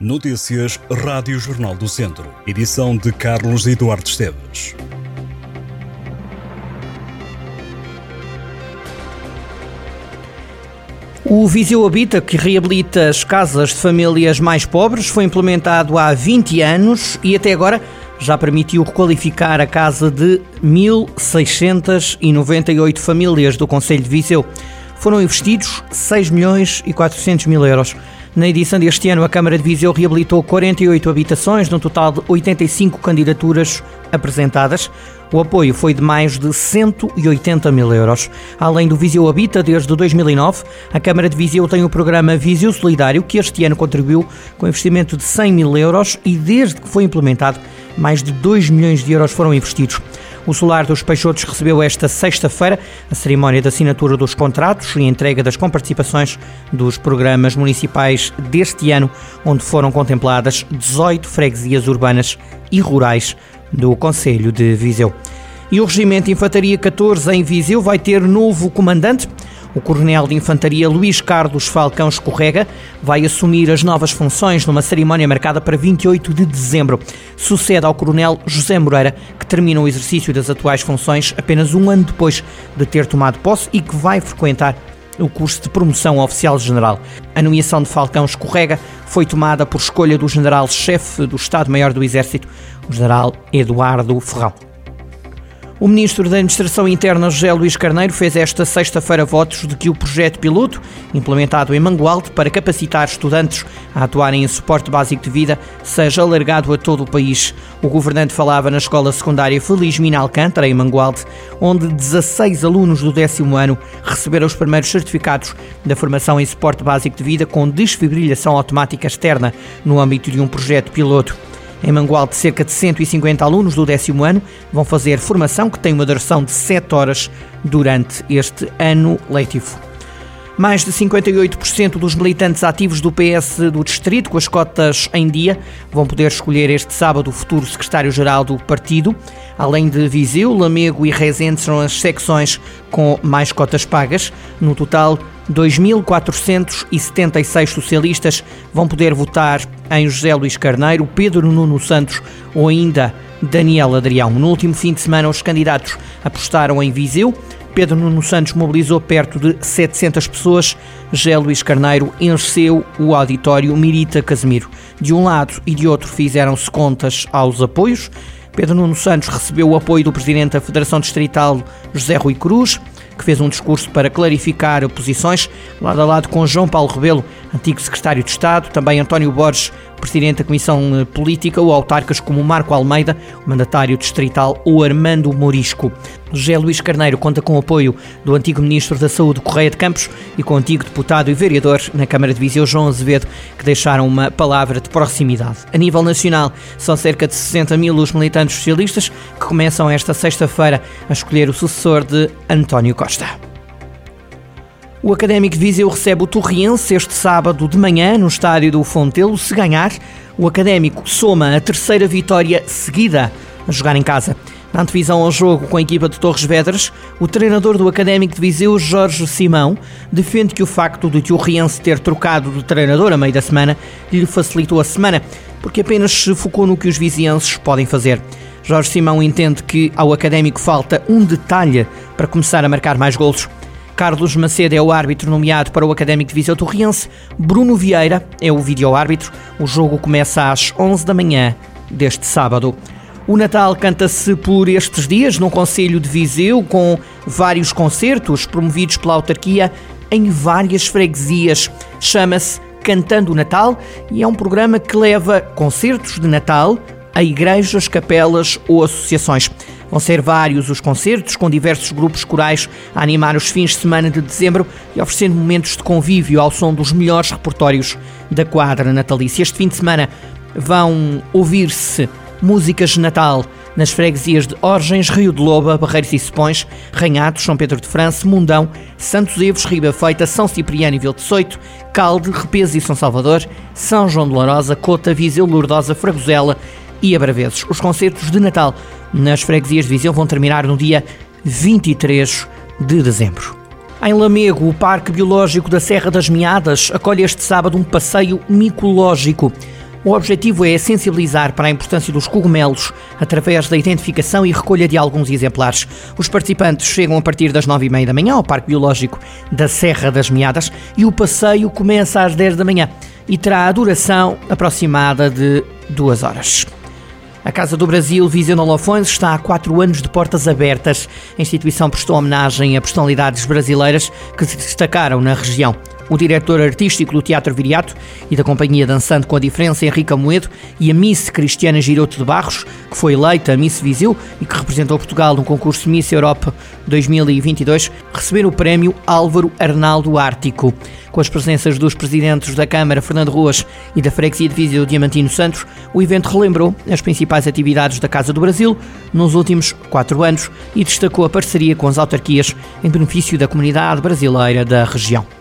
Notícias Rádio Jornal do Centro. Edição de Carlos Eduardo Esteves. O Viseu Habita, que reabilita as casas de famílias mais pobres, foi implementado há 20 anos e até agora já permitiu requalificar a casa de 1.698 famílias do Conselho de Viseu. Foram investidos 6 milhões e 400 mil euros. Na edição deste ano, a Câmara de Viseu reabilitou 48 habitações, num total de 85 candidaturas apresentadas. O apoio foi de mais de 180 mil euros. Além do Viseu Habita, desde 2009, a Câmara de Viseu tem o programa Viseu Solidário, que este ano contribuiu com investimento de 100 mil euros e, desde que foi implementado, mais de 2 milhões de euros foram investidos. O Solar dos Peixotos recebeu esta sexta-feira a cerimónia de assinatura dos contratos e entrega das comparticipações dos programas municipais deste ano, onde foram contempladas 18 freguesias urbanas e rurais do Conselho de Viseu. E o Regimento Infantaria 14 em Viseu vai ter novo comandante. O Coronel de Infantaria Luís Carlos Falcão Escorrega vai assumir as novas funções numa cerimónia marcada para 28 de dezembro. Sucede ao Coronel José Moreira, que termina o exercício das atuais funções apenas um ano depois de ter tomado posse e que vai frequentar o curso de promoção oficial general. A nomeação de Falcão Escorrega foi tomada por escolha do general-chefe do Estado-Maior do Exército, o general Eduardo Ferrão. O Ministro da Administração Interna, José Luís Carneiro, fez esta sexta-feira votos de que o projeto piloto, implementado em Mangualde para capacitar estudantes a atuarem em suporte básico de vida, seja alargado a todo o país. O governante falava na escola secundária Feliz Mina Alcântara, em Mangualde, onde 16 alunos do décimo ano receberam os primeiros certificados da formação em suporte básico de vida com desfibrilação automática externa no âmbito de um projeto piloto. Em Mangualde, cerca de 150 alunos do décimo ano vão fazer formação que tem uma duração de 7 horas durante este ano letivo. Mais de 58% dos militantes ativos do PS do Distrito, com as cotas em dia, vão poder escolher este sábado o futuro secretário-geral do partido. Além de Viseu, Lamego e Rezende são as secções com mais cotas pagas. No total, 2.476 socialistas vão poder votar em José Luís Carneiro, Pedro Nuno Santos ou ainda Daniel Adrião. No último fim de semana, os candidatos apostaram em Viseu. Pedro Nuno Santos mobilizou perto de 700 pessoas. José Luís Carneiro encheu o auditório Mirita Casemiro. De um lado e de outro fizeram-se contas aos apoios. Pedro Nuno Santos recebeu o apoio do presidente da Federação Distrital, José Rui Cruz que fez um discurso para clarificar posições, lado a lado com João Paulo Rebelo, antigo secretário de Estado, também António Borges, presidente da Comissão Política, ou autarcas como Marco Almeida, o mandatário distrital, ou Armando Morisco. José Luís Carneiro conta com o apoio do antigo Ministro da Saúde, Correia de Campos, e com o antigo deputado e vereador na Câmara de Viseu, João Azevedo, que deixaram uma palavra de proximidade. A nível nacional, são cerca de 60 mil os militantes socialistas que começam esta sexta-feira a escolher o sucessor de António Costa. O Académico de Viseu recebe o Torriense este sábado de manhã no estádio do Fontelo. Se ganhar, o Académico soma a terceira vitória seguida a jogar em casa. Na antevisão ao jogo com a equipa de Torres Vedras, o treinador do Académico de Viseu, Jorge Simão, defende que o facto de Torriense ter trocado de treinador a meio da semana lhe facilitou a semana, porque apenas se focou no que os vizienses podem fazer. Jorge Simão entende que ao Académico falta um detalhe para começar a marcar mais golos. Carlos Macedo é o árbitro nomeado para o Académico de Viseu Torriense. Bruno Vieira é o vídeo-árbitro. O jogo começa às 11 da manhã deste sábado. O Natal canta-se por estes dias no Conselho de Viseu, com vários concertos promovidos pela autarquia em várias freguesias. Chama-se Cantando o Natal e é um programa que leva concertos de Natal a igrejas, capelas ou associações. Vão ser vários os concertos, com diversos grupos corais a animar os fins de semana de dezembro e oferecendo momentos de convívio ao som dos melhores repertórios da quadra natalícia. Este fim de semana vão ouvir-se músicas de Natal nas freguesias de Orgens, Rio de Loba, Barreiros e Sepões, Ranhados, São Pedro de França, Mundão, Santos Evos, Riba Feita, São Cipriano e Vil de Soito, Calde, Repesa e São Salvador, São João de Lourosa, Cota, Viseu, Lourdosa, Fragosela e Abraveses. Os concertos de Natal nas freguesias de Viseu vão terminar no dia 23 de dezembro. Em Lamego, o Parque Biológico da Serra das Meadas acolhe este sábado um passeio micológico. O objetivo é sensibilizar para a importância dos cogumelos através da identificação e recolha de alguns exemplares. Os participantes chegam a partir das nove e meia da manhã ao Parque Biológico da Serra das Meadas e o passeio começa às 10 da manhã e terá a duração aproximada de duas horas. A Casa do Brasil, Viseu Lofões, está há quatro anos de portas abertas. A instituição prestou homenagem a personalidades brasileiras que se destacaram na região. O diretor artístico do Teatro Viriato e da Companhia Dançando com a Diferença, Henrique Amoedo, e a Miss Cristiana Giroto de Barros, que foi eleita Miss Viseu e que representou Portugal no concurso Miss Europa 2022, receberam o prémio Álvaro Arnaldo Ártico. Com as presenças dos presidentes da Câmara, Fernando Ruas, e da Freguesia de Viseu, Diamantino Santos, o evento relembrou as principais atividades da Casa do Brasil nos últimos quatro anos e destacou a parceria com as autarquias em benefício da comunidade brasileira da região.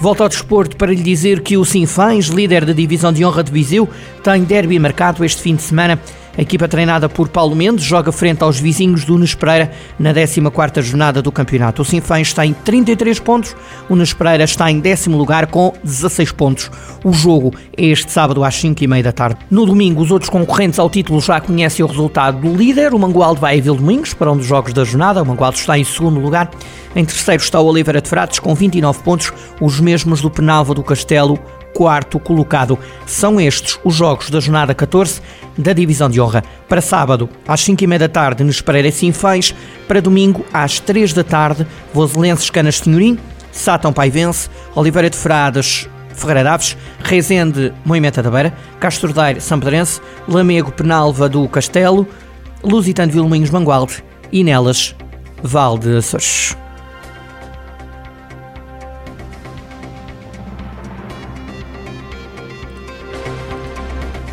Volto ao desporto para lhe dizer que o Sinfãs, líder da divisão de honra de Viseu, tem derby marcado este fim de semana a equipa treinada por Paulo Mendes joga frente aos vizinhos do Nunes Pereira na 14ª jornada do campeonato. O Sinfãs está em 33 pontos, o Nunes Pereira está em décimo lugar com 16 pontos. O jogo é este sábado às 5h30 da tarde. No domingo, os outros concorrentes ao título já conhecem o resultado do líder. O Mangualde vai a Domingos para um dos jogos da jornada. O Mangualde está em segundo lugar. Em terceiro está o Oliveira de Frates com 29 pontos, os mesmos do Penalva do Castelo quarto colocado. São estes os jogos da jornada 14 da Divisão de Honra. Para sábado, às 5 e meia da tarde, nos Pereira Sinfãs. Para domingo, às 3 da tarde, Voselenses Canas Senhorim, Sátão Paivense, Oliveira de Frades, Ferreira Daves, Rezende, Moimenta da Beira, Castro Daire, São Pedrense, Lamego, Penalva do Castelo, Lusitano Vilmoinhos, Mangualde e Nelas, Val de Açores.